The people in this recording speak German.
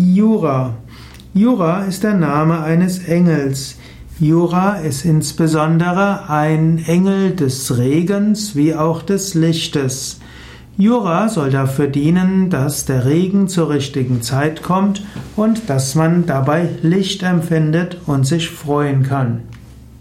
Jura. Jura ist der Name eines Engels. Jura ist insbesondere ein Engel des Regens wie auch des Lichtes. Jura soll dafür dienen, dass der Regen zur richtigen Zeit kommt und dass man dabei Licht empfindet und sich freuen kann.